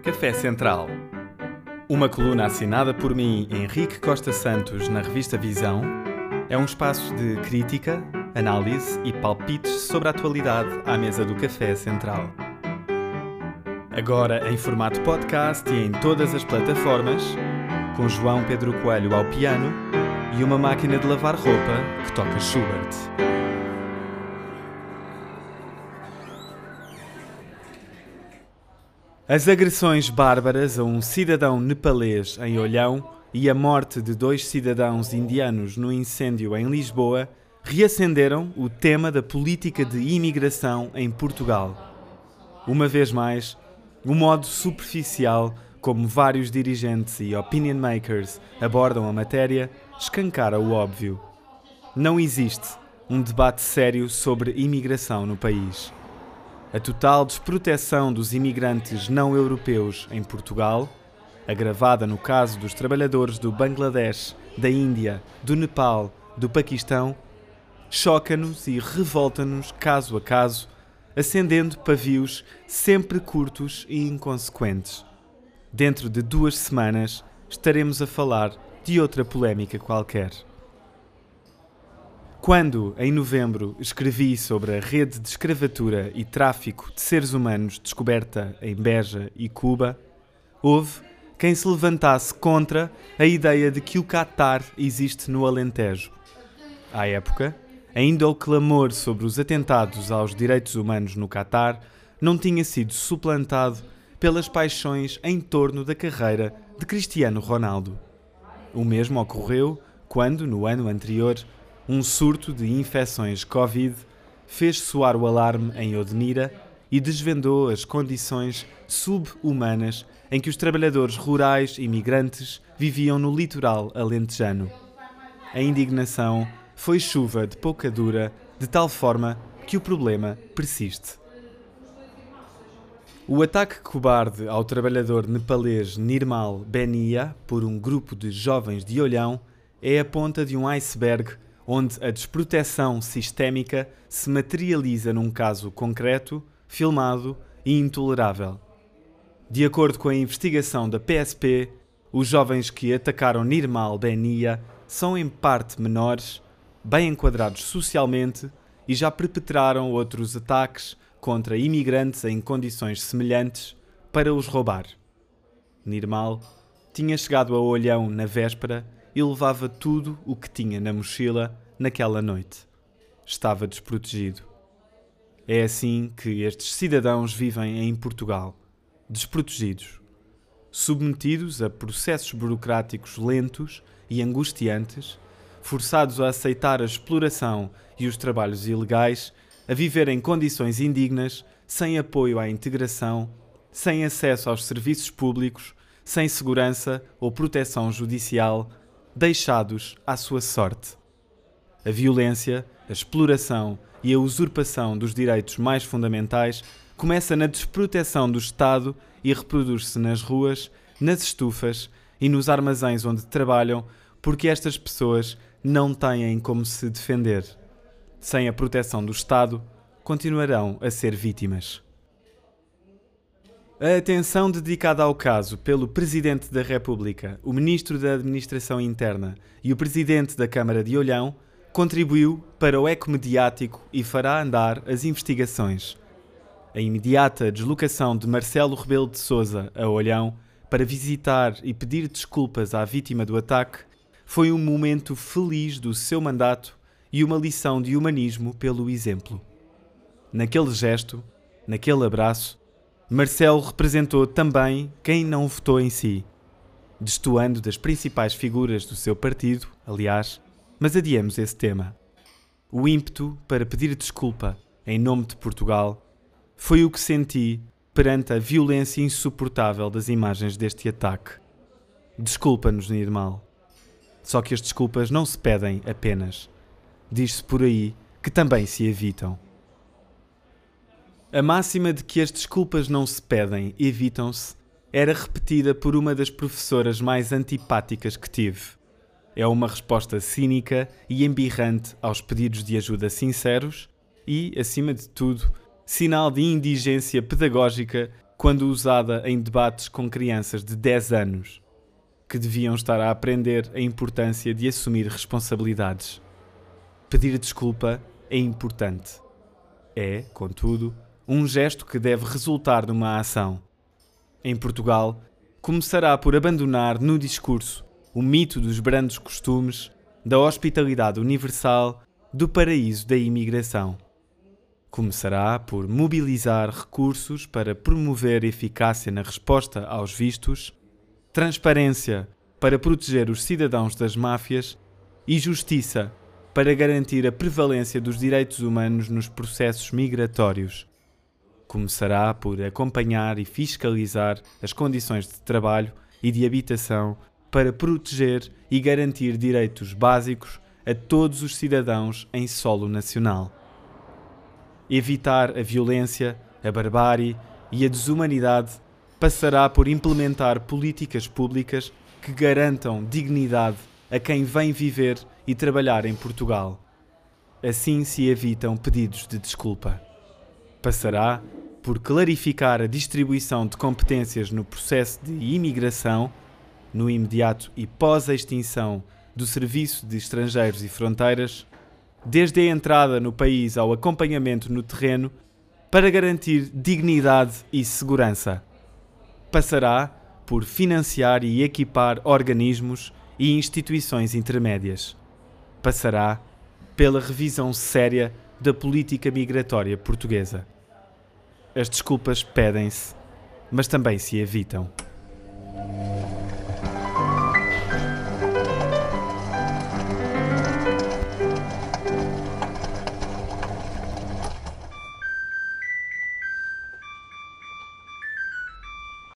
Café Central. Uma coluna assinada por mim, Henrique Costa Santos, na revista Visão, é um espaço de crítica, análise e palpites sobre a atualidade à mesa do Café Central. Agora em formato podcast e em todas as plataformas, com João Pedro Coelho ao piano e uma máquina de lavar roupa que toca Schubert. As agressões bárbaras a um cidadão nepalês em Olhão e a morte de dois cidadãos indianos no incêndio em Lisboa reacenderam o tema da política de imigração em Portugal. Uma vez mais, o modo superficial como vários dirigentes e opinion makers abordam a matéria escancara o óbvio. Não existe um debate sério sobre imigração no país a total desproteção dos imigrantes não europeus em Portugal, agravada no caso dos trabalhadores do Bangladesh, da Índia, do Nepal, do Paquistão, choca-nos e revolta-nos caso a caso, acendendo pavios sempre curtos e inconsequentes. Dentro de duas semanas estaremos a falar de outra polémica qualquer. Quando, em novembro, escrevi sobre a rede de escravatura e tráfico de seres humanos descoberta em Beja e Cuba, houve quem se levantasse contra a ideia de que o Catar existe no Alentejo. À época, ainda o clamor sobre os atentados aos direitos humanos no Catar não tinha sido suplantado pelas paixões em torno da carreira de Cristiano Ronaldo. O mesmo ocorreu quando, no ano anterior, um surto de infecções Covid fez soar o alarme em Odmira e desvendou as condições subhumanas em que os trabalhadores rurais imigrantes viviam no litoral alentejano. A indignação foi chuva de pouca dura, de tal forma que o problema persiste. O ataque cobarde ao trabalhador nepalês Nirmal Benia por um grupo de jovens de Olhão é a ponta de um iceberg onde a desproteção sistémica se materializa num caso concreto, filmado e intolerável. De acordo com a investigação da PSP, os jovens que atacaram Nirmal Benia são em parte menores, bem enquadrados socialmente e já perpetraram outros ataques contra imigrantes em condições semelhantes para os roubar. Nirmal tinha chegado a Olhão na véspera e levava tudo o que tinha na mochila naquela noite. Estava desprotegido. É assim que estes cidadãos vivem em Portugal, desprotegidos, submetidos a processos burocráticos lentos e angustiantes, forçados a aceitar a exploração e os trabalhos ilegais, a viver em condições indignas, sem apoio à integração, sem acesso aos serviços públicos, sem segurança ou proteção judicial, deixados à sua sorte. A violência, a exploração e a usurpação dos direitos mais fundamentais começa na desproteção do Estado e reproduz-se nas ruas, nas estufas e nos armazéns onde trabalham, porque estas pessoas não têm como se defender. Sem a proteção do Estado, continuarão a ser vítimas. A atenção dedicada ao caso pelo Presidente da República, o Ministro da Administração Interna e o Presidente da Câmara de Olhão contribuiu para o eco mediático e fará andar as investigações. A imediata deslocação de Marcelo Rebelo de Sousa a Olhão para visitar e pedir desculpas à vítima do ataque foi um momento feliz do seu mandato e uma lição de humanismo pelo exemplo. Naquele gesto, naquele abraço, Marcelo representou também quem não votou em si, destoando das principais figuras do seu partido, aliás, mas adiemos esse tema. O ímpeto para pedir desculpa em nome de Portugal foi o que senti perante a violência insuportável das imagens deste ataque. Desculpa-nos, Nirmal. Só que as desculpas não se pedem apenas. Diz-se por aí que também se evitam. A máxima de que as desculpas não se pedem, evitam-se, era repetida por uma das professoras mais antipáticas que tive. É uma resposta cínica e embirrante aos pedidos de ajuda sinceros e, acima de tudo, sinal de indigência pedagógica quando usada em debates com crianças de 10 anos, que deviam estar a aprender a importância de assumir responsabilidades. Pedir desculpa é importante. É, contudo, um gesto que deve resultar numa ação. Em Portugal, começará por abandonar no discurso o mito dos brandos costumes, da hospitalidade universal, do paraíso da imigração. Começará por mobilizar recursos para promover eficácia na resposta aos vistos, transparência para proteger os cidadãos das máfias e justiça para garantir a prevalência dos direitos humanos nos processos migratórios. Começará por acompanhar e fiscalizar as condições de trabalho e de habitação para proteger e garantir direitos básicos a todos os cidadãos em solo nacional. Evitar a violência, a barbárie e a desumanidade passará por implementar políticas públicas que garantam dignidade a quem vem viver e trabalhar em Portugal. Assim se evitam pedidos de desculpa. Passará por clarificar a distribuição de competências no processo de imigração, no imediato e pós-extinção do Serviço de Estrangeiros e Fronteiras, desde a entrada no país ao acompanhamento no terreno, para garantir dignidade e segurança. Passará por financiar e equipar organismos e instituições intermédias. Passará pela revisão séria da política migratória portuguesa. As desculpas pedem-se, mas também se evitam.